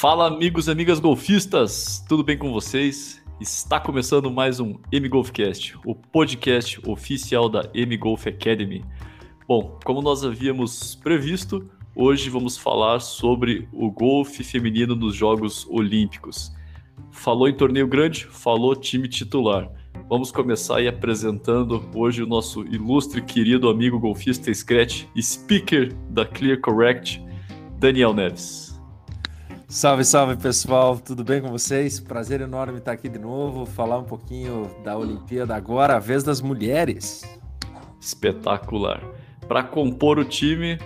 Fala, amigos e amigas golfistas, tudo bem com vocês? Está começando mais um M Golfcast, o podcast oficial da M Golf Academy. Bom, como nós havíamos previsto, hoje vamos falar sobre o golfe feminino nos Jogos Olímpicos. Falou em torneio grande, falou time titular. Vamos começar aí apresentando hoje o nosso ilustre querido amigo golfista Scratch, speaker da Clear Correct, Daniel Neves. Salve, salve pessoal, tudo bem com vocês? Prazer enorme estar aqui de novo, falar um pouquinho da Olimpíada agora, a vez das mulheres. Espetacular. Para compor o time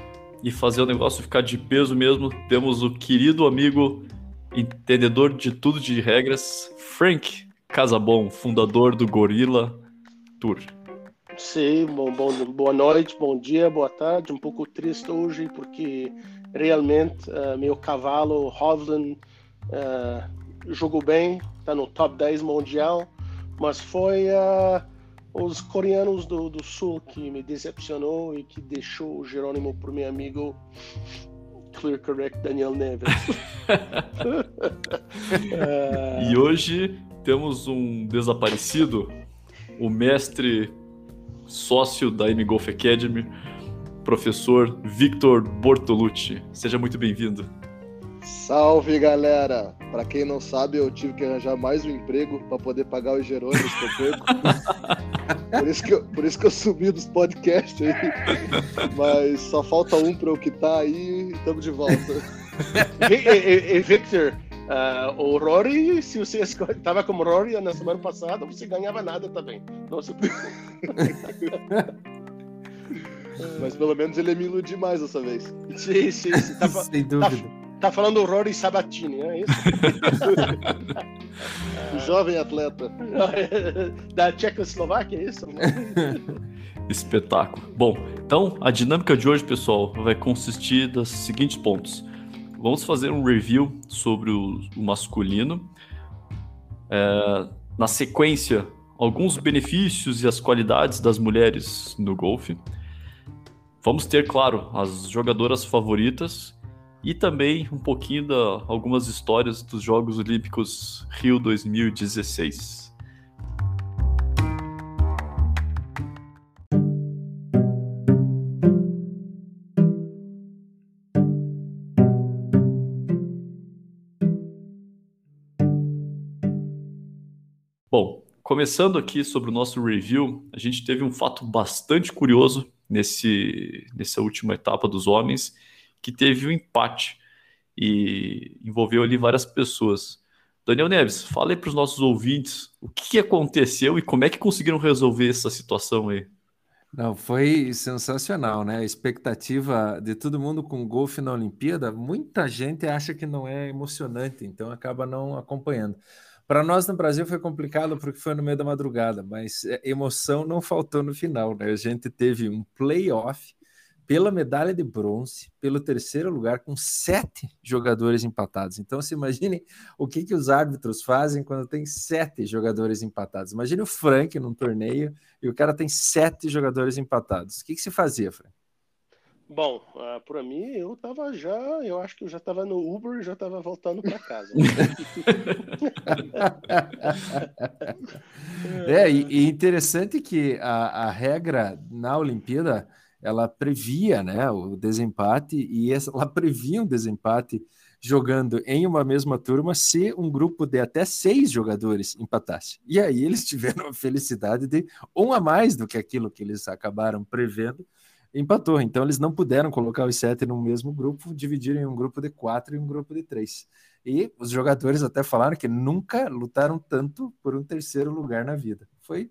e fazer o negócio ficar de peso mesmo, temos o querido amigo entendedor de tudo de regras, Frank Casabon, fundador do Gorilla Tour. Sim, bom, bom, boa noite, bom dia, boa tarde. Um pouco triste hoje porque realmente uh, meu cavalo Hovland uh, jogou bem, está no top 10 mundial, mas foi uh, os coreanos do, do sul que me decepcionou e que deixou o Jerônimo para meu amigo Clear Correct Daniel Neves. e hoje temos um desaparecido, o mestre sócio da M Golf Academy, professor Victor Bortolucci. Seja muito bem-vindo. Salve, galera! Para quem não sabe, eu tive que arranjar mais um emprego para poder pagar os gerônimos que eu perco. por, isso que eu, por isso que eu subi dos podcasts aí. Mas só falta um para eu quitar aí e estamos de volta. e, e, Victor, uh, o Rory, se você estava como Rory na semana passada, você ganhava nada também. Nossa. Mas pelo menos ele me iludiu mais dessa vez. Sim, sim, sim. Tá, Sem dúvida. Tá, tá falando o Rory Sabatini, não é isso? Jovem atleta. Da Tchecoslováquia, é isso? Espetáculo. Bom, então a dinâmica de hoje, pessoal, vai consistir dos seguintes pontos. Vamos fazer um review sobre o, o masculino. É, na sequência, alguns benefícios e as qualidades das mulheres no golfe. Vamos ter, claro, as jogadoras favoritas e também um pouquinho da algumas histórias dos Jogos Olímpicos Rio 2016. Bom, começando aqui sobre o nosso review, a gente teve um fato bastante curioso nesse, nessa última etapa dos homens, que teve um empate e envolveu ali várias pessoas. Daniel Neves, fala aí para os nossos ouvintes o que aconteceu e como é que conseguiram resolver essa situação aí. Não, foi sensacional, né? A expectativa de todo mundo com golfe na Olimpíada, muita gente acha que não é emocionante, então acaba não acompanhando. Para nós no Brasil foi complicado porque foi no meio da madrugada, mas é, emoção não faltou no final, né? A gente teve um playoff pela medalha de bronze, pelo terceiro lugar, com sete jogadores empatados. Então, se imagine o que, que os árbitros fazem quando tem sete jogadores empatados. Imagine o Frank num torneio e o cara tem sete jogadores empatados. O que, que se fazia, Frank? Bom, uh, para mim, eu tava já, eu acho que eu já tava no Uber e já tava voltando para casa. é, e, e, interessante que a, a regra na Olimpíada, ela previa né, o desempate e ela previa um desempate jogando em uma mesma turma se um grupo de até seis jogadores empatasse. E aí eles tiveram a felicidade de um a mais do que aquilo que eles acabaram prevendo, empatou. Então eles não puderam colocar os sete no mesmo grupo, dividiram em um grupo de quatro e um grupo de três. E os jogadores até falaram que nunca lutaram tanto por um terceiro lugar na vida. Foi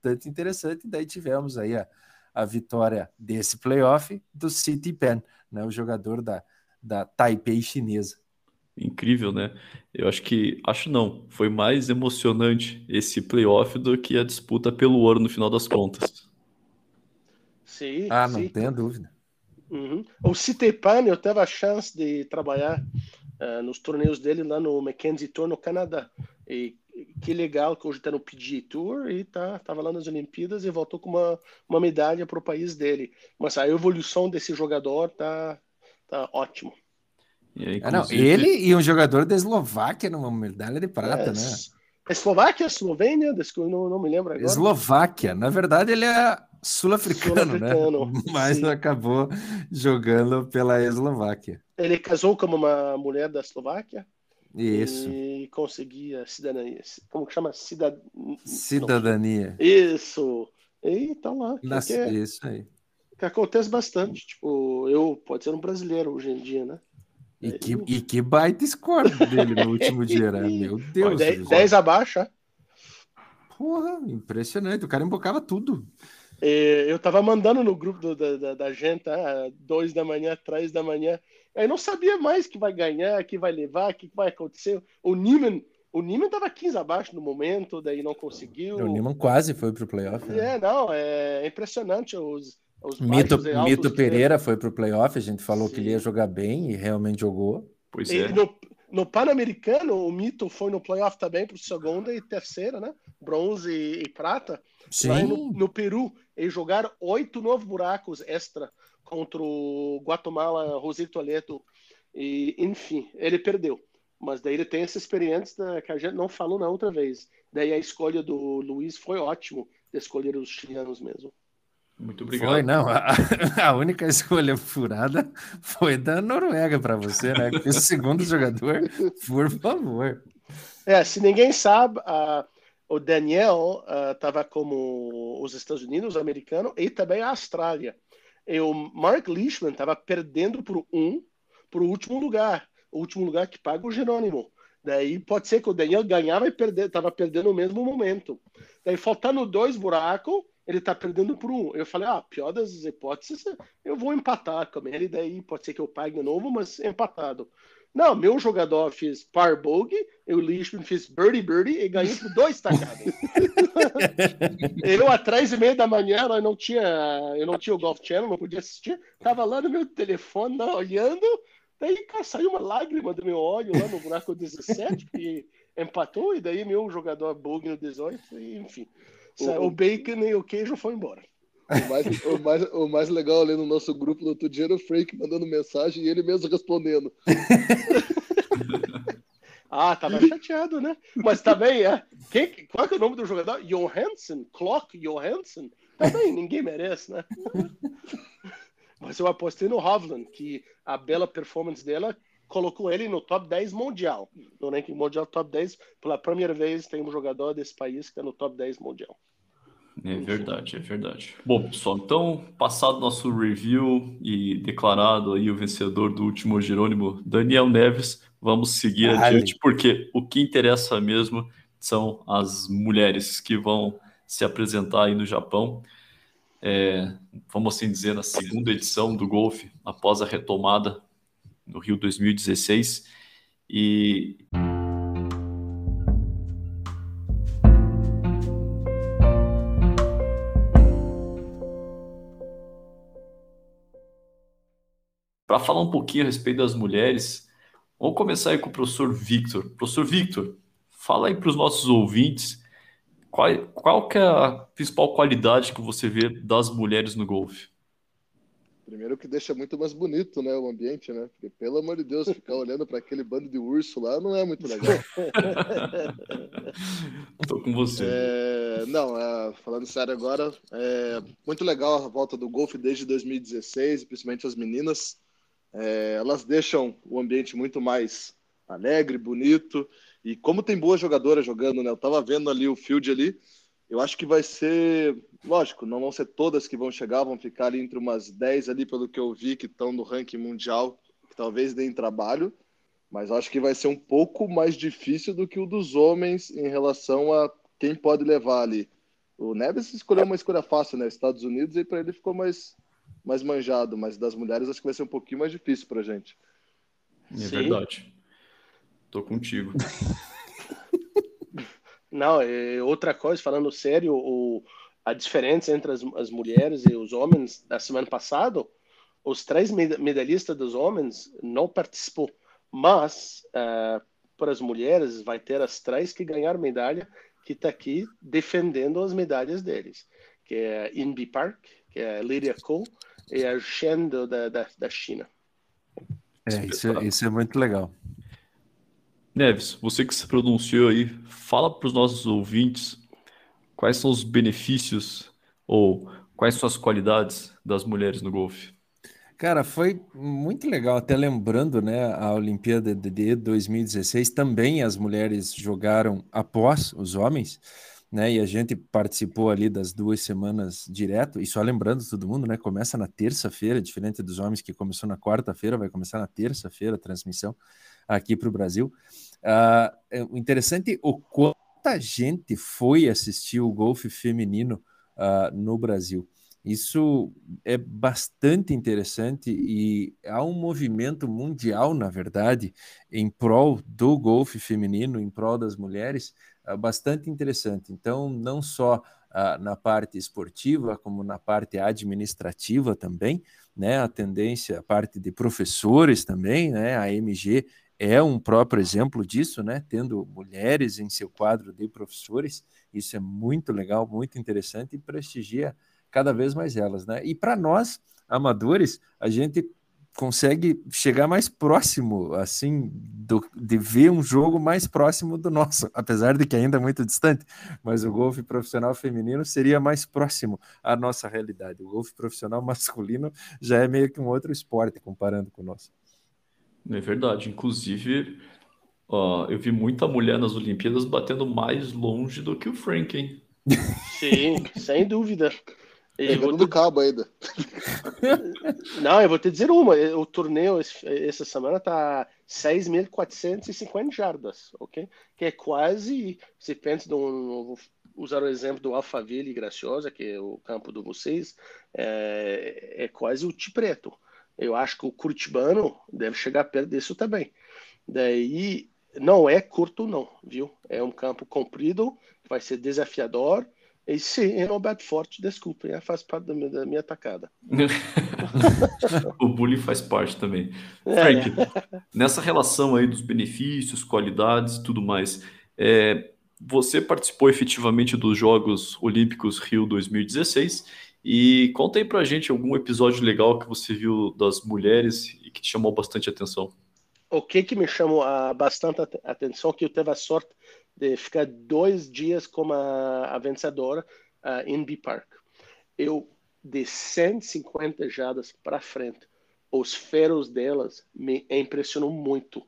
tanto interessante. Daí tivemos aí a, a vitória desse playoff do City Pen, né, o jogador da, da Taipei chinesa. Incrível, né? Eu acho que, acho não, foi mais emocionante esse playoff do que a disputa pelo ouro no final das contas. Ah, não tenha dúvida. Uhum. O Citepan, eu teve a chance de trabalhar uh, nos torneios dele lá no Mackenzie Tour no Canadá. E que legal que hoje está no PGA Tour e tá, tava lá nas Olimpíadas e voltou com uma, uma medalha para o país dele. Mas a evolução desse jogador tá, tá ótimo. E aí, ah, não, ele e um jogador da Eslováquia numa medalha de prata, é, né? Eslováquia, Eslovênia, não, não me lembro agora. Eslováquia, na verdade ele é sul-africano, né? Mas sim. acabou jogando pela Eslováquia. Ele casou com uma mulher da Eslováquia. Isso. E conseguia cidadania. Como que chama? Cidad... Cidadania. Isso. E tá lá. Nas... Que é... Isso aí. Que acontece bastante. Tipo, eu, pode ser um brasileiro hoje em dia, né? E que, e que baita score dele no último dia, né? Meu Deus. 10 abaixo, é? Porra, impressionante. O cara embocava tudo. Eu tava mandando no grupo do, da, da, gente, ah, dois da manhã, três da manhã. Aí não sabia mais que vai ganhar, que vai levar, que vai acontecer. O Neiman, o Neiman tava 15 abaixo no momento, daí não conseguiu. O Neiman quase foi pro playoff. Né? É, não, é impressionante os, os Mito, Mito Pereira foi para o playoff, a gente falou Sim. que ele ia jogar bem e realmente jogou. Pois é. No, no Pan-Americano, o Mito foi no playoff também para segunda e terceira, né? Bronze e, e prata. Sim. Lá no, no, Peru, eles jogaram oito novos buracos extra contra o Guatemala, Rosito Aleto. E, enfim, ele perdeu. Mas daí ele tem essa experiência que a gente não falou na outra vez. Daí a escolha do Luiz foi ótimo de escolher os chilenos mesmo. Muito obrigado. Foi, não. A, a única escolha furada foi da Noruega para você, né? o segundo jogador, por favor. É, se ninguém sabe, uh, o Daniel estava uh, como os Estados Unidos, americano, e também a Austrália. E o Mark Leishman estava perdendo por um, o último lugar. O último lugar que paga o Jerônimo. Daí pode ser que o Daniel ganhava e perder, estava perdendo no mesmo momento. Daí faltando dois buracos, ele tá perdendo por um. Eu falei, ah, pior das hipóteses, eu vou empatar com ele, daí pode ser que eu pague de novo, mas empatado. Não, meu jogador fez par bogey, eu lixo fiz birdie birdie e ganhei por dois tacadas. eu atrás e meia da manhã, eu não tinha, eu não tinha o Golf Channel, não podia assistir, tava lá no meu telefone, não, olhando, daí cara, saiu uma lágrima do meu olho lá no buraco 17, que empatou, e daí meu jogador bogey no 18, e, enfim. O, o bacon e o queijo foi embora. O mais, o, mais, o mais legal ali no nosso grupo no outro dia era o Frank mandando mensagem e ele mesmo respondendo. ah, tava chateado, né? Mas também, é. Quem, qual é o nome do jogador? Johansson? Clock Johansson? Também, ninguém merece, né? Mas eu apostei no Hovland, que a bela performance dela colocou ele no top 10 mundial. No ranking mundial top 10, pela primeira vez tem um jogador desse país que é no top 10 mundial. É verdade, é verdade. Bom, pessoal, então, passado nosso review e declarado aí o vencedor do último Jerônimo, Daniel Neves, vamos seguir Ai. adiante, porque o que interessa mesmo são as mulheres que vão se apresentar aí no Japão. É, vamos assim dizer, na segunda edição do golfe, após a retomada no Rio 2016. E. Para falar um pouquinho a respeito das mulheres, vamos começar aí com o professor Victor. Professor Victor, fala aí para os nossos ouvintes qual, qual que é a principal qualidade que você vê das mulheres no golfe? Primeiro que deixa muito mais bonito, né, o ambiente, né? Porque, pelo amor de Deus, ficar olhando para aquele bando de urso lá não é muito legal. Tô com você. É, não, é, falando sério agora, é muito legal a volta do golfe desde 2016, principalmente as meninas. É, elas deixam o ambiente muito mais alegre, bonito. E como tem boas jogadoras jogando, né? Eu tava vendo ali o field ali, eu acho que vai ser, lógico, não vão ser todas que vão chegar, vão ficar ali entre umas 10 ali, pelo que eu vi, que estão no ranking mundial, que talvez deem trabalho, mas acho que vai ser um pouco mais difícil do que o dos homens em relação a quem pode levar ali. O Neves escolheu uma escolha fácil, né? Estados Unidos, e para ele ficou mais, mais manjado, mas das mulheres acho que vai ser um pouquinho mais difícil para gente. É Sim. verdade. Tô contigo. Não, é outra coisa, falando sério, o, a diferença entre as, as mulheres e os homens da semana passada, os três medalhistas dos homens não participou, mas uh, para as mulheres vai ter as três que ganharam medalha que está aqui defendendo as medalhas deles, que é Inbi Park, que é a Lydia Ko e a Shen da, da, da China. É, isso, é, isso é muito legal. Neves, você que se pronunciou aí, fala para os nossos ouvintes quais são os benefícios ou quais são as qualidades das mulheres no golfe. Cara, foi muito legal, até lembrando, né, a Olimpíada de 2016, também as mulheres jogaram após os homens, né, e a gente participou ali das duas semanas direto, e só lembrando todo mundo, né, começa na terça-feira, diferente dos homens que começou na quarta-feira, vai começar na terça-feira a transmissão aqui para o Brasil. Uh, é interessante o quanta gente foi assistir o golfe feminino uh, no Brasil. Isso é bastante interessante e há um movimento mundial, na verdade, em prol do golfe feminino, em prol das mulheres, bastante interessante. Então, não só na parte esportiva, como na parte administrativa também, né? A tendência, a parte de professores também, né? A MG é um próprio exemplo disso, né? Tendo mulheres em seu quadro de professores, isso é muito legal, muito interessante e prestigia cada vez mais elas, né? E para nós, amadores, a gente consegue chegar mais próximo, assim, do, de ver um jogo mais próximo do nosso, apesar de que ainda é muito distante, mas o golfe profissional feminino seria mais próximo à nossa realidade. O golfe profissional masculino já é meio que um outro esporte comparando com o nosso. É verdade. Inclusive, ó, eu vi muita mulher nas Olimpíadas batendo mais longe do que o Frank, hein? Sim, sem dúvida. Pegando do cabo ainda. Não, eu vou te dizer uma. O torneio essa semana tá 6.450 jardas, ok? Que é quase, se pensa, de um, vou usar o exemplo do Alphaville e Graciosa, que é o campo de vocês, é, é quase o Tipreto. Eu acho que o Curitibano deve chegar perto disso também. Daí não é curto, não, viu? É um campo comprido, vai ser desafiador. E sim, é bate forte, desculpa, é, faz parte da minha, da minha atacada. o bullying faz parte também. É. Frank, nessa relação aí dos benefícios, qualidades e tudo mais, é, você participou efetivamente dos Jogos Olímpicos Rio 2016 e conta aí pra gente algum episódio legal que você viu das mulheres e que te chamou bastante atenção. O que que me chamou a, bastante atenção é que eu tive a sorte de ficar dois dias como a, a vencedora uh, em B Park. Eu, de 150 jadas para frente, os ferros delas me impressionou muito.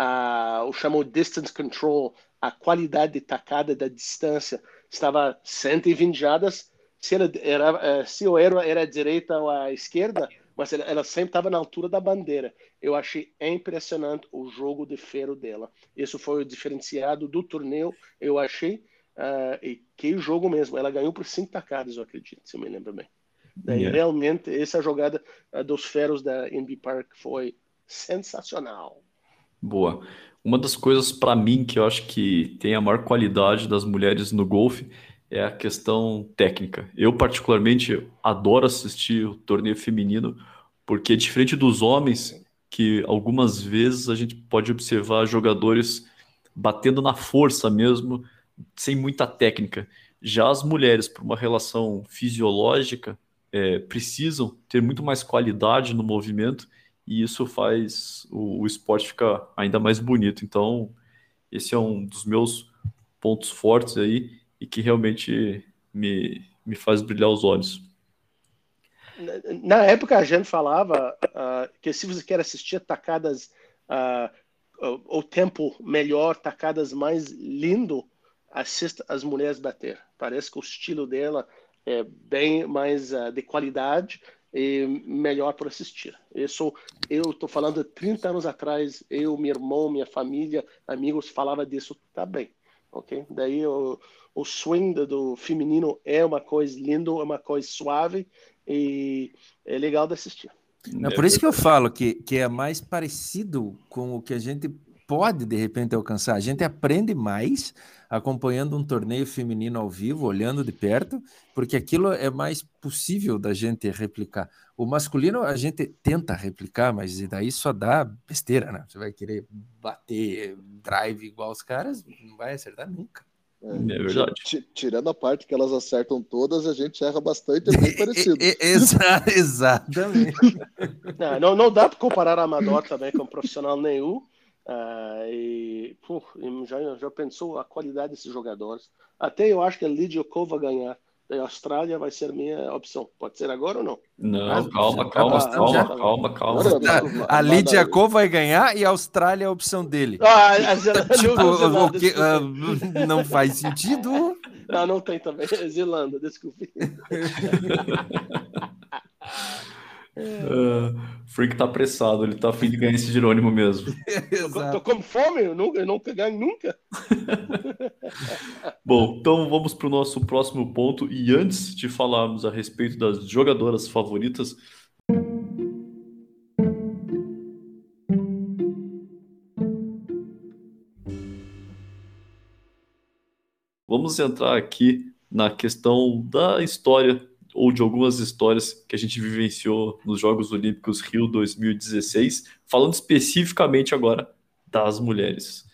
Uh, o chamou distance control, a qualidade de tacada da distância estava 120 jadas se, ela era, eh, se o era era direita ou à esquerda, mas ela, ela sempre estava na altura da bandeira. Eu achei impressionante o jogo de ferro dela. Isso foi o diferenciado do torneio, eu achei. Uh, e que jogo mesmo. Ela ganhou por cinco tacadas, eu acredito, se eu me lembro bem. Daí, yeah. realmente, essa jogada uh, dos ferros da NB Park foi sensacional. Boa. Uma das coisas para mim que eu acho que tem a maior qualidade das mulheres no golfe é a questão técnica. Eu, particularmente, adoro assistir o torneio feminino, porque, diferente dos homens, que algumas vezes a gente pode observar jogadores batendo na força mesmo, sem muita técnica. Já as mulheres, por uma relação fisiológica, é, precisam ter muito mais qualidade no movimento e isso faz o, o esporte ficar ainda mais bonito. Então, esse é um dos meus pontos fortes aí e que realmente me, me faz brilhar os olhos. Na época a gente falava uh, que se você quer assistir tacadas uh, o tempo melhor, tacadas mais lindo, assista as mulheres bater. Parece que o estilo dela é bem mais uh, de qualidade e melhor para assistir. Isso eu estou falando de 30 anos atrás, eu, meu irmão, minha família, amigos falava disso também, ok? Daí eu o swing do feminino é uma coisa linda, é uma coisa suave e é legal de assistir. Não, por isso que eu falo que, que é mais parecido com o que a gente pode de repente alcançar. A gente aprende mais acompanhando um torneio feminino ao vivo, olhando de perto, porque aquilo é mais possível da gente replicar. O masculino a gente tenta replicar, mas daí só dá besteira, né? Você vai querer bater drive igual os caras, não vai acertar nunca. É, é verdade. Tirando a parte que elas acertam todas, a gente erra bastante, é bem parecido. Exa exatamente. não, não, não dá para comparar a amador também com profissional nenhum. Uh, e pô, já, já pensou a qualidade desses jogadores. Até eu acho que a Lidia ganhar da Austrália vai ser minha opção. Pode ser agora ou não? Não, ah, calma, calma, tá, calma, já, calma, calma, calma. A, a Lidia Kova vai ganhar e a Austrália é a opção dele. Ah, a Zelândia, tipo, o que, uh, não faz sentido. Não, não tem também. Zelândia, desculpe. Uh, Freak tá apressado, ele tá afim de ganhar esse Jerônimo mesmo. tô, tô com fome, eu nunca, eu nunca ganho nunca. Bom, então vamos para o nosso próximo ponto. E antes de falarmos a respeito das jogadoras favoritas, vamos entrar aqui na questão da história ou de algumas histórias que a gente vivenciou nos Jogos Olímpicos Rio 2016, falando especificamente agora das mulheres.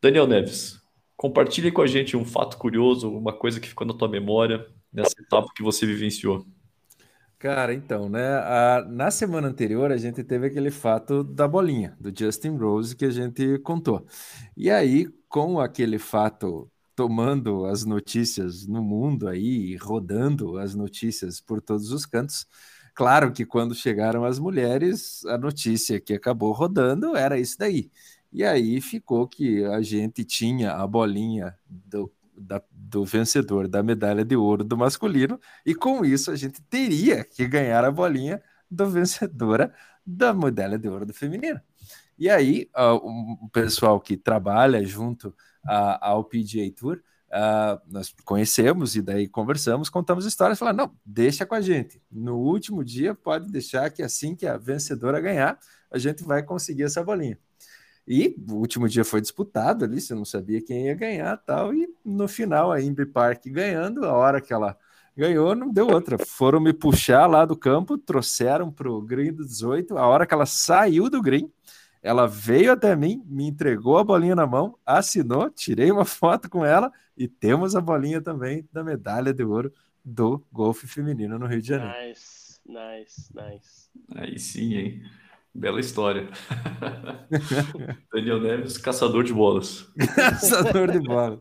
Daniel Neves, compartilhe com a gente um fato curioso, uma coisa que ficou na tua memória nessa etapa que você vivenciou. Cara, então, né? A, na semana anterior a gente teve aquele fato da bolinha, do Justin Rose, que a gente contou. E aí, com aquele fato tomando as notícias no mundo aí, rodando as notícias por todos os cantos. Claro que quando chegaram as mulheres, a notícia que acabou rodando era isso daí. E aí ficou que a gente tinha a bolinha do, da, do vencedor da medalha de ouro do masculino, e com isso a gente teria que ganhar a bolinha da vencedora da medalha de ouro do feminino. E aí, uh, o pessoal que trabalha junto ao PGA Tour, uh, nós conhecemos e daí conversamos, contamos histórias, falaram, não, deixa com a gente. No último dia, pode deixar que assim que a vencedora ganhar, a gente vai conseguir essa bolinha. E o último dia foi disputado ali, você não sabia quem ia ganhar tal, e no final a Imbi Park ganhando, a hora que ela ganhou, não deu outra. Foram me puxar lá do campo, trouxeram para o green do 18, a hora que ela saiu do green, ela veio até mim, me entregou a bolinha na mão, assinou, tirei uma foto com ela e temos a bolinha também da medalha de ouro do golfe feminino no Rio de Janeiro. Nice, nice, nice. Aí sim, hein? Bela história. Daniel Neves, caçador de bolas. caçador de bolas.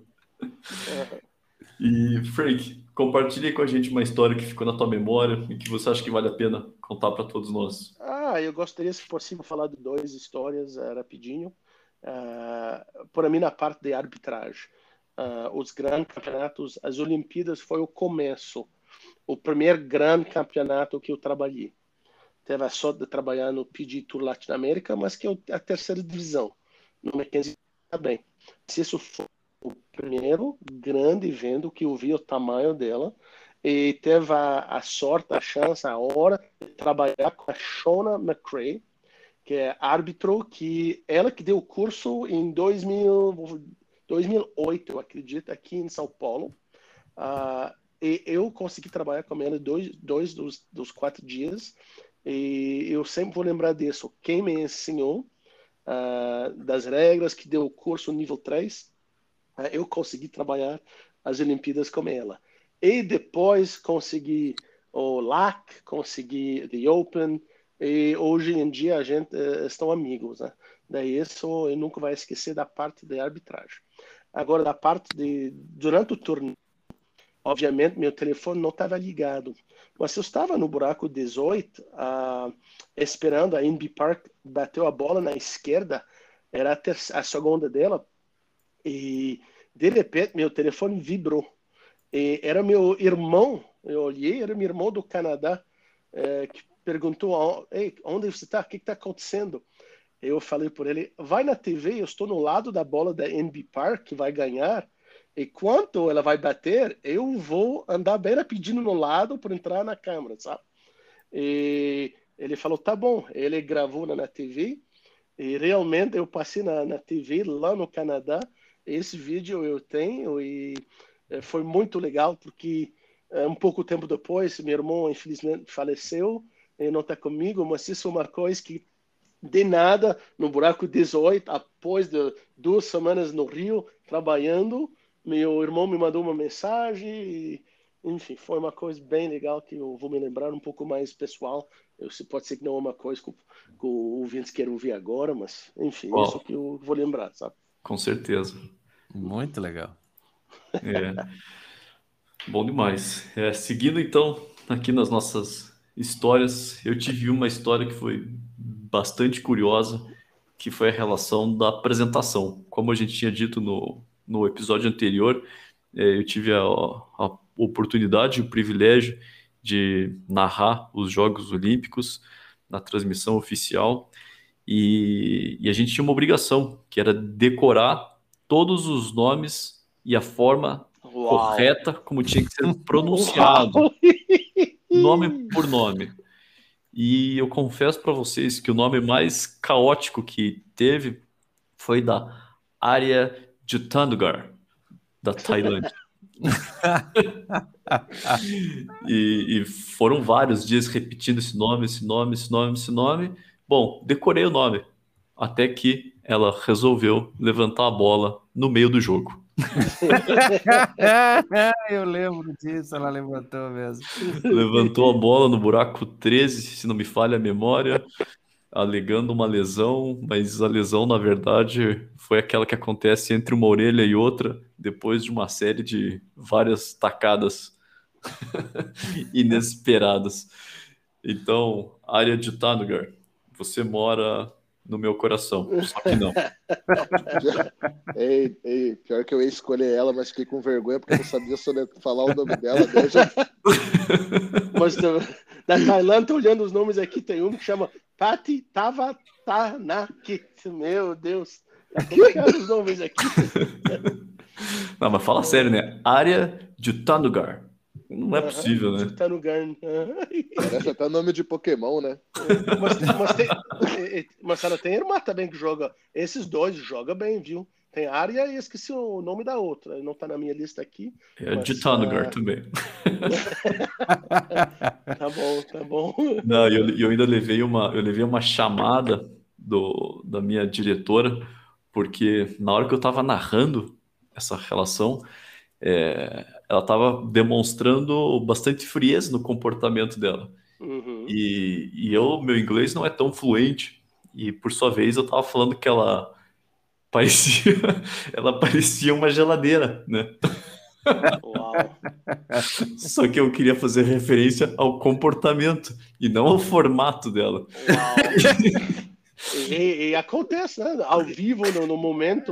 e, Frank, compartilhe com a gente uma história que ficou na tua memória e que você acha que vale a pena contar para todos nós. Ah, eu gostaria, se possível, falar de duas histórias uh, rapidinho. Uh, para mim, na parte de arbitragem, uh, os grandes campeonatos, as Olimpíadas foi o começo, o primeiro grande campeonato que eu trabalhei. Teve a sorte de trabalhar no PG Tour Latinoamérica, mas que é a terceira divisão, no Mackenzie também. Se isso foi o primeiro grande evento que eu vi o tamanho dela, e teve a, a, sorte, a chance, a hora de trabalhar com a Shona McCrae, que é árbitro, que ela que deu o curso em 2000, 2008, eu acredito, aqui em São Paulo. Uh, e eu consegui trabalhar com ela dois, dois dos, dos quatro dias. E eu sempre vou lembrar disso. Quem me ensinou uh, das regras, que deu o curso nível 3, uh, ah, eu consegui trabalhar as Olimpíadas com ela. E depois consegui o LAC, consegui The Open, e hoje em dia a gente uh, estão amigos, né? Daí isso eu nunca vai esquecer da parte de arbitragem. Agora da parte de durante o torneio, obviamente meu telefone não estava ligado, mas eu estava no buraco 18, uh, esperando a Inby Park bateu a bola na esquerda, era a, a segunda dela, e de repente meu telefone vibrou. E era meu irmão, eu olhei, era meu irmão do Canadá, é, que perguntou: Ei, onde você está? O que está acontecendo? Eu falei por ele: vai na TV, eu estou no lado da bola da NB Park, que vai ganhar. E quando ela vai bater, eu vou andar bem rapidinho no lado para entrar na câmera, sabe? E ele falou: tá bom. Ele gravou na, na TV. E realmente eu passei na, na TV lá no Canadá. Esse vídeo eu tenho e é, foi muito legal porque é, um pouco tempo depois meu irmão infelizmente faleceu e não está comigo, mas isso é uma coisa que de nada no buraco 18 após de duas semanas no Rio trabalhando meu irmão me mandou uma mensagem e, enfim, foi uma coisa bem legal que eu vou me lembrar um pouco mais pessoal. Eu, pode ser que não é uma coisa que, que o ouvinte queira ouvir agora, mas, enfim, oh. isso que eu vou lembrar, sabe? Com certeza. Muito legal. É. Bom demais. É, seguindo então aqui nas nossas histórias, eu tive uma história que foi bastante curiosa, que foi a relação da apresentação. Como a gente tinha dito no, no episódio anterior, é, eu tive a, a oportunidade e o privilégio de narrar os Jogos Olímpicos na transmissão oficial e, e, a gente tinha uma obrigação, que era decorar todos os nomes e a forma Uau. correta como tinha que ser pronunciado, Uau. nome por nome. E eu confesso para vocês que o nome mais caótico que teve foi da área de Tandugar, da Tailândia. e, e, foram vários dias repetindo esse nome, esse nome, esse nome, esse nome. Bom, decorei o nome. Até que ela resolveu levantar a bola no meio do jogo. Eu lembro disso, ela levantou mesmo. Levantou a bola no buraco 13, se não me falha a memória, alegando uma lesão, mas a lesão, na verdade, foi aquela que acontece entre uma orelha e outra, depois de uma série de várias tacadas inesperadas. Então, área de Tanugar, você mora no meu coração, só que não. ei, ei, pior que eu ia escolher ela, mas fiquei com vergonha porque eu não sabia sobre falar o nome dela. Já... mas da Tailândia, tô olhando os nomes aqui, tem um que chama Pati Tavatanaki. Meu Deus. Como os nomes aqui? Não, mas fala sério, né? Área de Tanugar. Não é possível, né? Tanugar. Parece até nome de Pokémon, né? Mas, mas, tem, mas ela tem irmã também que joga. Esses dois joga bem, viu? Tem área e esqueci o nome da outra. Não tá na minha lista aqui. É mas, de Tanugar uh... também. tá bom, tá bom. Não, eu, eu ainda levei uma, eu levei uma chamada do, da minha diretora, porque na hora que eu tava narrando essa relação, é, ela estava demonstrando bastante frieza no comportamento dela. Uhum. E, e eu, meu inglês não é tão fluente. E por sua vez eu estava falando que ela parecia, ela parecia uma geladeira, né? Uau. Só que eu queria fazer referência ao comportamento e não ao formato dela. Uau. E, e, acontece, né? Ao vivo, no, no momento,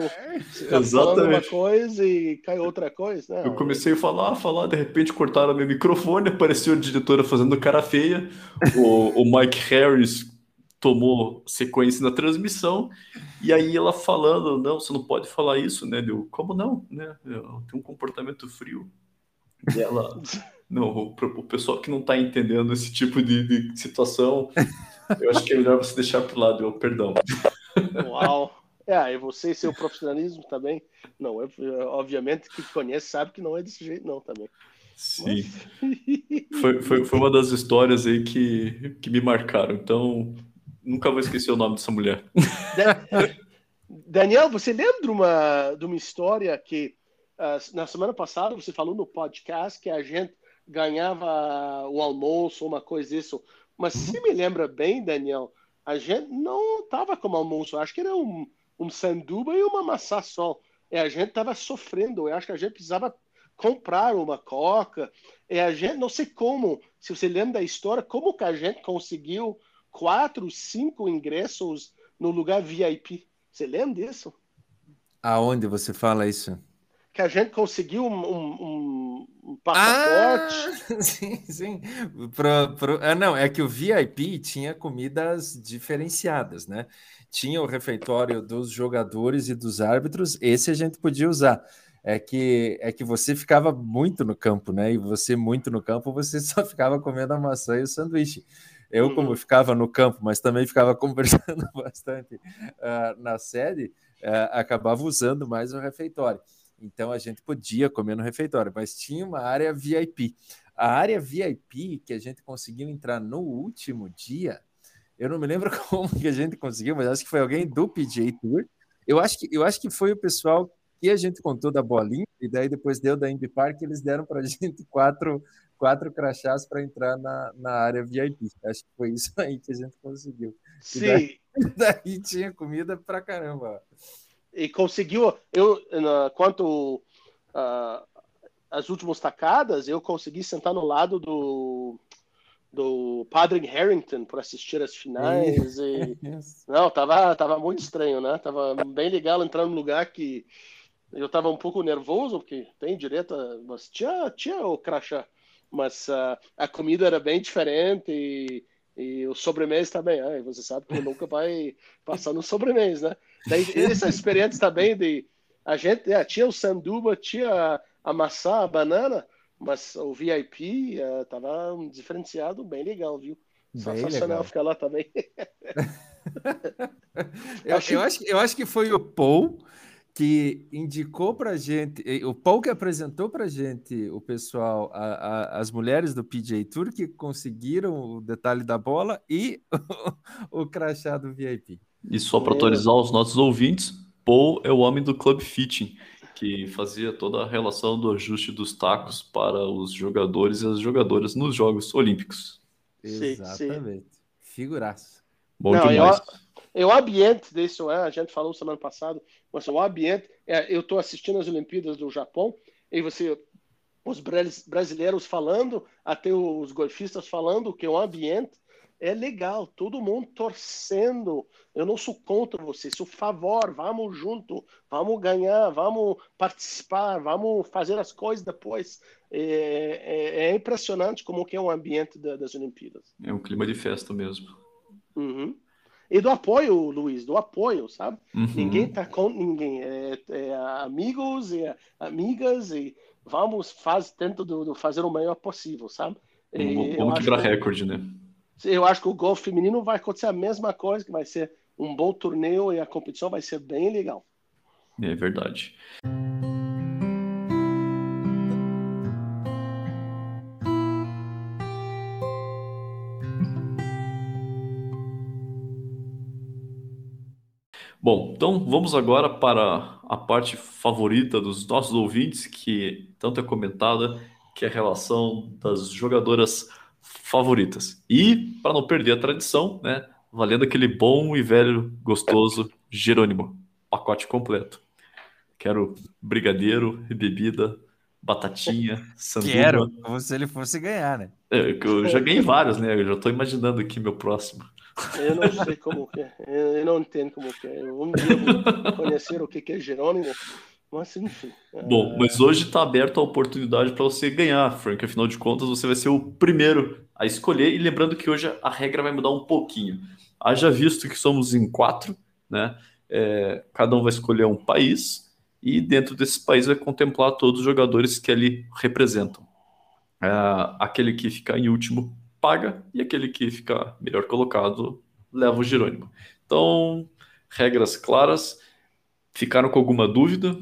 você tá falando uma coisa e cai outra coisa. Né? Eu comecei a falar, a falar, de repente cortaram meu microfone, apareceu a diretora fazendo cara feia, o, o Mike Harris tomou sequência na transmissão, e aí ela falando, não, você não pode falar isso, né? Deu, como não? Né? Eu tenho um comportamento frio. E ela, não, o, o pessoal que não está entendendo esse tipo de, de situação eu acho que é melhor você deixar pro lado, eu, perdão. Uau! É, e você e seu profissionalismo também. Não, é, obviamente, que conhece sabe que não é desse jeito, não, também. Sim. Mas... Foi, foi, foi uma das histórias aí que, que me marcaram. Então, nunca vou esquecer o nome dessa mulher. Daniel, você lembra uma, de uma história que uh, na semana passada você falou no podcast que a gente ganhava o almoço, uma coisa isso, mas se me lembra bem, Daniel, a gente não estava como almoço. Acho que era um, um sanduba e uma maçã só. E a gente estava sofrendo. Eu acho que a gente precisava comprar uma coca. E a gente, não sei como, se você lembra da história, como que a gente conseguiu quatro, cinco ingressos no lugar VIP. Você lembra disso? Aonde você fala isso? Que a gente conseguiu um, um, um passaporte. Ah, sim, sim. Pro, pro, ah, não, é que o VIP tinha comidas diferenciadas, né? Tinha o refeitório dos jogadores e dos árbitros, esse a gente podia usar. É que, é que você ficava muito no campo, né? E você muito no campo, você só ficava comendo a maçã e o sanduíche. Eu, uhum. como ficava no campo, mas também ficava conversando bastante uh, na sede, uh, acabava usando mais o refeitório. Então a gente podia comer no refeitório, mas tinha uma área VIP. A área VIP que a gente conseguiu entrar no último dia, eu não me lembro como que a gente conseguiu, mas acho que foi alguém do PJ Tour. Eu acho que, eu acho que foi o pessoal aqui a gente contou da bolinha, e daí depois deu da Indy Park, eles deram para a gente quatro, quatro crachás para entrar na, na área VIP. Acho que foi isso aí que a gente conseguiu. Sim. E daí, daí tinha comida pra caramba. E conseguiu, eu, quanto uh, as últimas tacadas, eu consegui sentar no lado do do Padre Harrington para assistir as finais. E... Não, tava, tava muito estranho, né? Tava bem legal entrar num lugar que eu tava um pouco nervoso, porque tem direta, mas tinha, tinha o crachá. Mas uh, a comida era bem diferente e, e o sobremesa também. Ah, você sabe que nunca vai passar no sobremesa, né? Daí, essa experiência também de. A gente é, tinha o sanduba, tinha a maçã, a banana, mas o VIP uh, tava um diferenciado bem legal, viu? Bem Sensacional legal. ficar lá também. eu, acho... Eu, acho, eu acho que foi o Paul que indicou para gente, o Paul que apresentou para gente o pessoal, a, a, as mulheres do PJ Tour que conseguiram o detalhe da bola e o, o crachá do VIP. E só para atualizar os nossos ouvintes, Paul é o homem do Club Fitting que fazia toda a relação do ajuste dos tacos para os jogadores e as jogadoras nos Jogos Olímpicos. Exatamente. Sim. Figuraça. Bom Não, demais. Eu, o ambiente desse, é, a gente falou semana passada, mas o ambiente, é, eu estou assistindo as Olimpíadas do Japão e você, os brasileiros falando, até os golfistas falando que o ambiente é legal, todo mundo torcendo. Eu não sou contra você, sou favor, vamos junto, vamos ganhar, vamos participar, vamos fazer as coisas depois. É, é, é impressionante como que é o ambiente da, das Olimpíadas. É um clima de festa mesmo. Uhum. E do apoio, Luiz, do apoio, sabe? Uhum. Ninguém tá com ninguém. É, é amigos e amigas e vamos faz, tento do, do fazer o melhor possível, sabe? Vamos quebrar recorde, né? eu acho que o golfe feminino vai acontecer a mesma coisa, que vai ser um bom torneio e a competição vai ser bem legal. É verdade. Bom, então vamos agora para a parte favorita dos nossos ouvintes, que tanto é comentada, que é a relação das jogadoras favoritas. E, para não perder a tradição, né, valendo aquele bom e velho gostoso Jerônimo, pacote completo. Quero brigadeiro, bebida, batatinha, sanduba. Quero, como se ele fosse ganhar, né? É, eu já ganhei vários, né? Eu já estou imaginando aqui meu próximo. Eu não sei como que é, eu não entendo como que é. Um dia conhecer o que é Jerônimo, mas enfim. Bom, mas hoje está aberto a oportunidade para você ganhar, Frank. Afinal de contas, você vai ser o primeiro a escolher. E lembrando que hoje a regra vai mudar um pouquinho. Haja visto que somos em quatro, né? É, cada um vai escolher um país e dentro desse país vai contemplar todos os jogadores que ali representam. É, aquele que ficar em último paga e aquele que ficar melhor colocado leva o Jerônimo. Então, regras claras. Ficaram com alguma dúvida?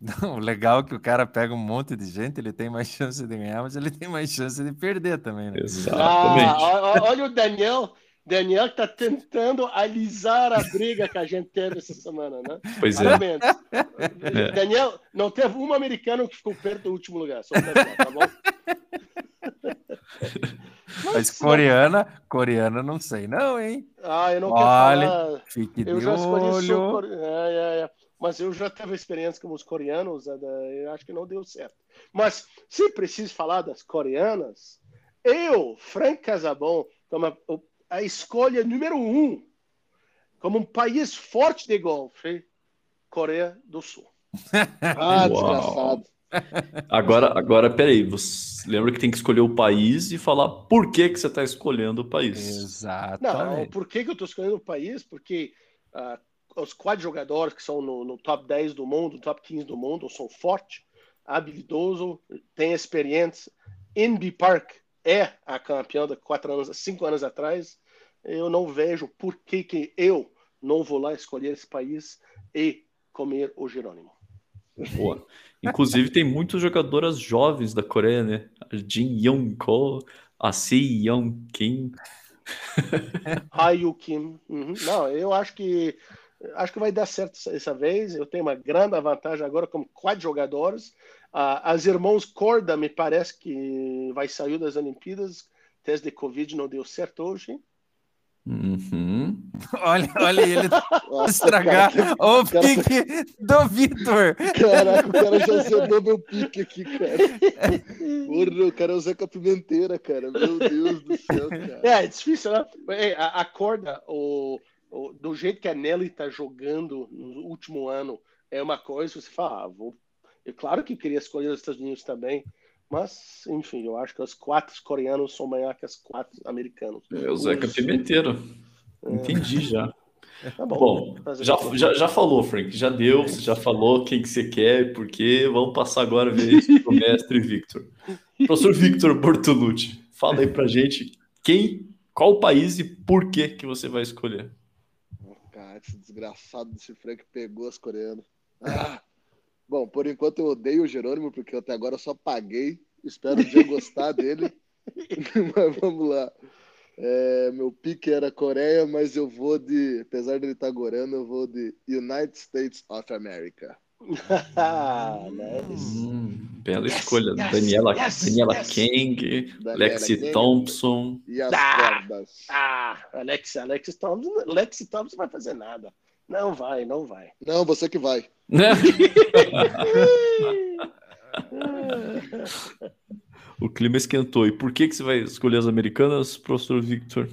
Não, o legal é que o cara pega um monte de gente, ele tem mais chance de ganhar, mas ele tem mais chance de perder também, né? Exatamente. Ah, olha o Daniel, Daniel está tentando alisar a briga que a gente teve essa semana, né? Pois é. é. Daniel, não teve um americano que ficou perto do último lugar, só pra tá bom? Mas coreana, coreana não sei não, hein? Ah, eu não Olha, quero falar. Fique eu de já olho. é, é, é mas eu já tive experiência com os coreanos, eu acho que não deu certo. Mas se preciso falar das coreanas, eu, Frank Casabon, como a, escolha número um, como um país forte de golfe, Coreia do Sul. ah, desgraçado. Agora, agora, peraí, você lembra que tem que escolher o país e falar por que, que você está escolhendo o país. Exato. Não, por que, que eu estou escolhendo o país? Porque uh, os quatro jogadores que são no, no, top 10 do mundo, top 15 do mundo, são fortes, habilidosos, têm experiência. NB Park é a campeã de quatro anos, cinco anos atrás. Eu não vejo por que, que eu não vou lá escolher esse país e comer o Jerônimo. Boa. Inclusive, tem muitas jogadoras jovens da Coreia, né? A Jin Young Ko, a Si Young Kim. Hayu Kim. Uhum. Não, eu acho que acho que vai dar certo essa vez. Eu tenho uma grande vantagem agora com quatro jogadores. Uh, as irmãos Corda me parece que vai sair das Olimpíadas. Teste de Covid não deu certo hoje. Uhum. Olha, olha ele Nossa, estragar cara, o cara, pique do Vitor. Caraca, o cara já zerou meu pique aqui, cara. Porra, o cara é o Zeca Pimenteira, cara. Meu Deus do céu, cara. É, é difícil, né? A, a corda, o, o, do jeito que a Nelly tá jogando no último ano, é uma coisa, você fala, ah, vou... É claro que queria escolher os Estados Unidos também, mas, enfim, eu acho que os quatro coreanos são maiores que os quatro americanos. É o Zeca Pimenteiro. É. Entendi já. Tá bom, bom já, já, já falou, Frank, já deu, você já falou quem que você quer, porque vamos passar agora a vez para o mestre Victor. Professor Victor Bortolucci, fala aí pra gente quem, qual país e por que que você vai escolher. Cara, esse desgraçado desse Frank pegou as coreanas. Ah, bom, por enquanto eu odeio o Jerônimo, porque até agora eu só paguei. Espero um dia gostar dele. Mas vamos lá. É, meu pique era Coreia, mas eu vou de, apesar dele estar tá gorando, eu vou de United States of America. nice. hum, bela yes, escolha. Yes, Daniela, yes, Daniela Kang, Daniela Lexi Kang, Thompson. E as ah, cordas. Ah, Alex, Alex Thompson, Lexi Thompson vai fazer nada. Não vai, não vai. Não, você que vai. O clima esquentou. E por que, que você vai escolher as americanas, professor Victor?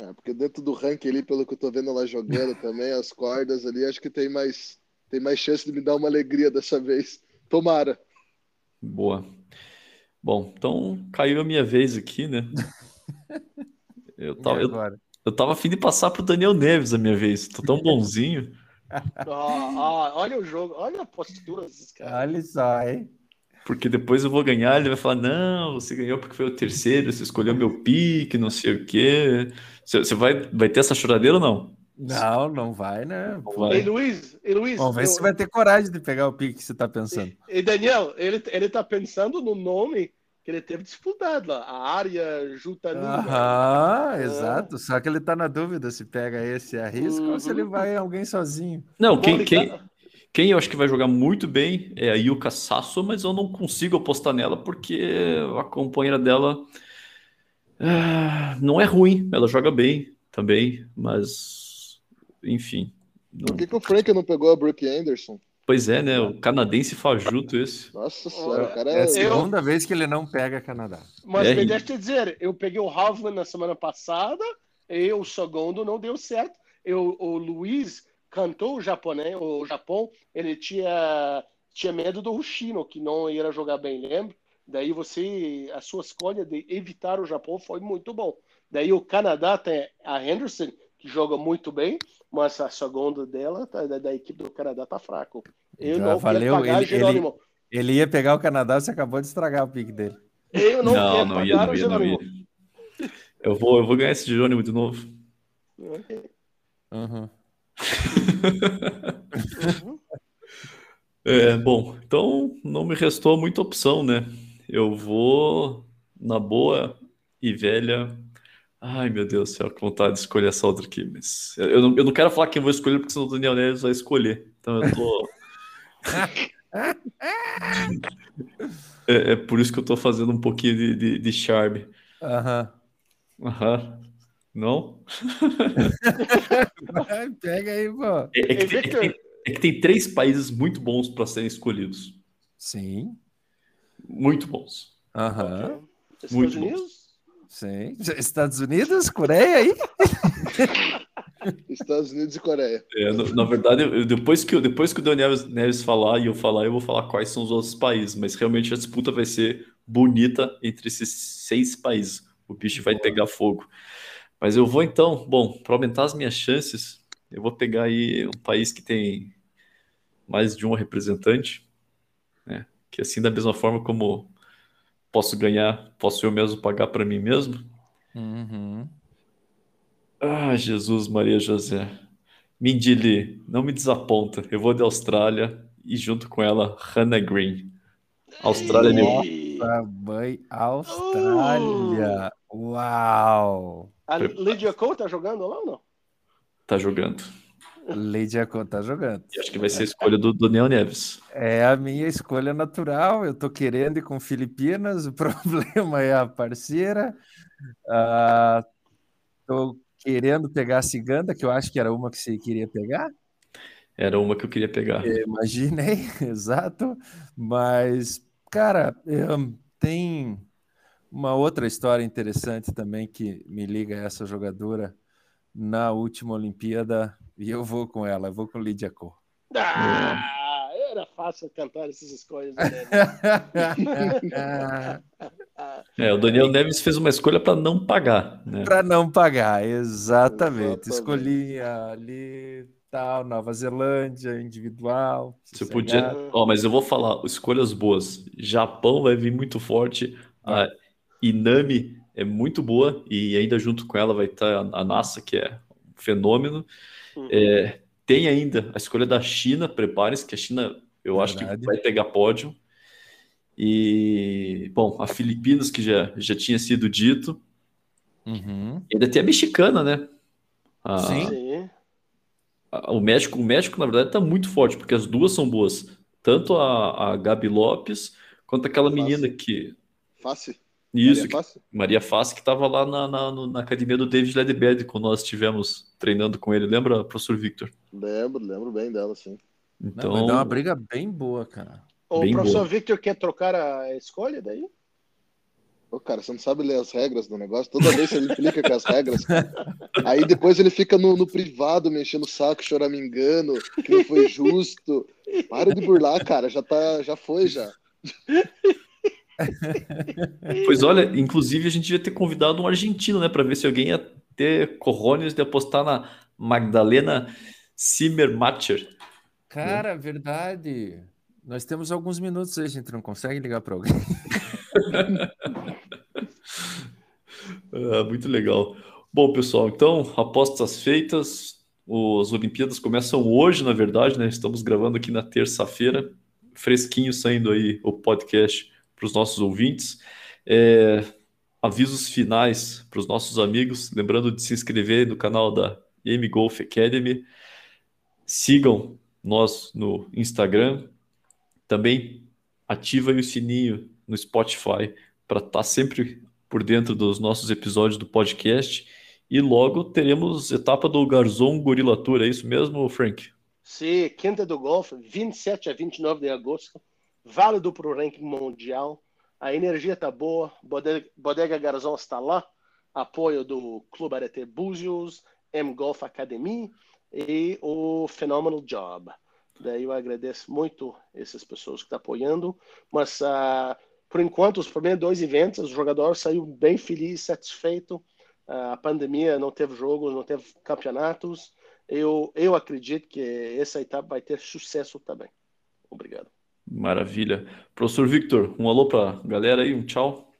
É, porque dentro do ranking ali, pelo que eu tô vendo lá jogando também, as cordas ali, acho que tem mais, tem mais chance de me dar uma alegria dessa vez. Tomara. Boa. Bom, então caiu a minha vez aqui, né? Eu tava, eu, eu tava afim de passar pro Daniel Neves a minha vez. Tô tão bonzinho. oh, oh, olha o jogo, olha a postura desses caras. Olha só, hein? porque depois eu vou ganhar, ele vai falar, não, você ganhou porque foi o terceiro, você escolheu meu pique, não sei o quê. Você vai, vai ter essa choradeira ou não? Não, não vai, né? Vai. E Luiz, e Luiz. Vamos ver eu... se vai ter coragem de pegar o pique que você está pensando. E, e, Daniel, ele, ele tá pensando no nome que ele teve disputado lá, a área Jutanina. Aham, ah. exato. Só que ele tá na dúvida se pega esse arrisco uhum. ou se ele uhum. vai alguém sozinho. Não, quem, quem, quem eu acho que vai jogar muito bem é a Yuka Sasso, mas eu não consigo apostar nela porque a companheira dela uh, não é ruim, ela joga bem também, mas enfim. Não... Por que, que o Frank não pegou a Brooke Anderson? Pois é, né? O canadense fajuto esse. Nossa senhora, o cara é... é a segunda eu... vez que ele não pega Canadá. Mas é, me deixa te dizer, eu peguei o Hovland na semana passada e o segundo não deu certo. Eu, o Luiz cantou o japonês, o Japão, ele tinha, tinha medo do Rushino, que não ia jogar bem, lembra? Daí você, a sua escolha de evitar o Japão foi muito bom. Daí o Canadá tem a Henderson, que joga muito bem, mas a segunda dela, tá, da, da, equipe do Canadá, tá fraco. Eu Já não valeu, pagar ele, Jerônimo. Ele, ele, ia pegar o Canadá, você acabou de estragar o pique dele. Eu não, não quero não pagar ia, não ia, Jerônimo. Não ia. Eu vou, eu vou ganhar esse Jerônimo de novo. Uhum. é, bom, então não me restou muita opção, né? Eu vou na boa e velha. Ai, meu Deus do céu, que vontade de escolher essa outra aqui. Mas eu não, eu não quero falar quem eu vou escolher, porque senão o Daniel Neves vai escolher. Então eu tô. é, é, por isso que eu tô fazendo um pouquinho de, de, de charme. Aham. Aham. Não? Pega aí, pô. É, é, que, é, que tem, é, que tem, três países muito bons para serem escolhidos. Sim. Muito bons. Aham. Estados Unidos? Sim. Estados Unidos? Coreia aí? Estados Unidos e Coreia. É, na, na, verdade, eu, depois, que, depois que o Daniel Neves falar e eu falar, eu vou falar quais são os outros países, mas realmente a disputa vai ser bonita entre esses seis países. O bicho vai pegar fogo. Mas eu vou então, bom, para aumentar as minhas chances, eu vou pegar aí um país que tem mais de um representante, né? Que assim, da mesma forma como posso ganhar, posso eu mesmo pagar para mim mesmo. Uhum. Ah, Jesus, Maria José. Mindy Lee, não me desaponta. Eu vou de Austrália e junto com ela, Hannah Green. Austrália, Nossa, mãe, Austrália. Uh! Uau! A Lydia Cole tá jogando lá ou não? Tá jogando. Lady Acon tá jogando. E acho que vai ser a escolha do Daniel Neves. É a minha escolha natural. Eu tô querendo ir com Filipinas, o problema é a parceira. Uh, tô querendo pegar a Ciganda, que eu acho que era uma que você queria pegar. Era uma que eu queria pegar. Eu imaginei, exato. Mas, cara, tem uma outra história interessante também que me liga a essa jogadora na última Olimpíada e eu vou com ela, eu vou com Lídia Cor. Ah, era fácil cantar essas escolhas. Né? é, o Daniel Neves fez uma escolha para não pagar. Né? Para não pagar, exatamente. exatamente. Escolhi ali tal, Nova Zelândia, individual. Você podia. Oh, mas eu vou falar, escolhas boas. Japão vai vir muito forte. A Inami é muito boa e ainda junto com ela vai estar a NASA, que é um fenômeno. Uhum. É, tem ainda a escolha da China, prepare-se, que a China eu Verdade. acho que vai pegar pódio. E, bom, a Filipinas, que já, já tinha sido dito. Uhum. ainda tem a mexicana, né? A, Sim. A, o México, o México, na verdade, está muito forte, porque as duas são boas. Tanto a, a Gabi Lopes quanto aquela Fácil. menina que. Fácil. Isso, Maria Face, Maria Face que estava lá na, na, na, academia do David Ledbetter quando nós estivemos treinando com ele. Lembra, professor Victor? Lembro, lembro bem dela, sim. Então, Não, vai dar uma briga bem boa, cara. O bem professor boa. Victor quer trocar a escolha daí? Ô, cara, você não sabe ler as regras do negócio. Toda vez ele implica com as regras. Aí depois ele fica no, no privado, mexendo o saco, choramingando, que não foi justo. Para de burlar, cara. Já, tá, já foi, já. Pois olha, inclusive a gente devia ter convidado um argentino, né, para ver se alguém ia ter corrones de apostar na Magdalena Zimmermacher. Cara, verdade. Nós temos alguns minutos aí, a gente não consegue ligar para alguém. ah, muito legal. Bom, pessoal, então, apostas feitas. As Olimpíadas começam hoje, na verdade, né? Estamos gravando aqui na terça-feira, fresquinho saindo aí o podcast para os nossos ouvintes. É, avisos finais para os nossos amigos, lembrando de se inscrever no canal da M Golf Academy. Sigam nós no Instagram. Também ativem o sininho no Spotify para estar tá sempre por dentro dos nossos episódios do podcast. E logo teremos etapa do Garzon Gorilla Tour, é isso mesmo, Frank? Sim, quinta do Golf, 27 a 29 de agosto válido para o ranking mundial. A energia está boa, Bodega, Bodega Garzão está lá, apoio do Clube Arete Búzios, M Golf Academy e o Phenomenal Job. Daí eu agradeço muito essas pessoas que estão apoiando, mas uh, por enquanto os primeiros dois eventos, o jogador saiu bem feliz, satisfeito. Uh, a pandemia não teve jogos, não teve campeonatos. Eu, eu acredito que essa etapa vai ter sucesso também. Obrigado. Maravilha. Professor Victor, um alô para a galera aí, um tchau.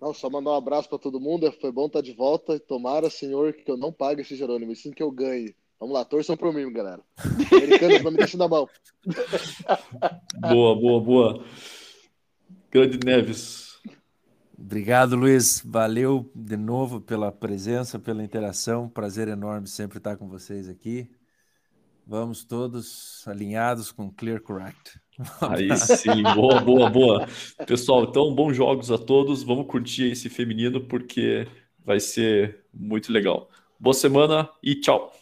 Não, só mandar um abraço para todo mundo. Foi bom estar de volta. Tomara, senhor, que eu não pague esse Jerônimo, e sim que eu ganhe. Vamos lá, torçam para mim, galera. Americanos não me deixem na mão. boa, boa, boa. Grande Neves. Obrigado, Luiz. Valeu de novo pela presença, pela interação. Prazer enorme sempre estar com vocês aqui. Vamos todos alinhados com Clear Correct. Aí sim, boa, boa, boa. Pessoal, então bons jogos a todos. Vamos curtir esse feminino porque vai ser muito legal. Boa semana e tchau.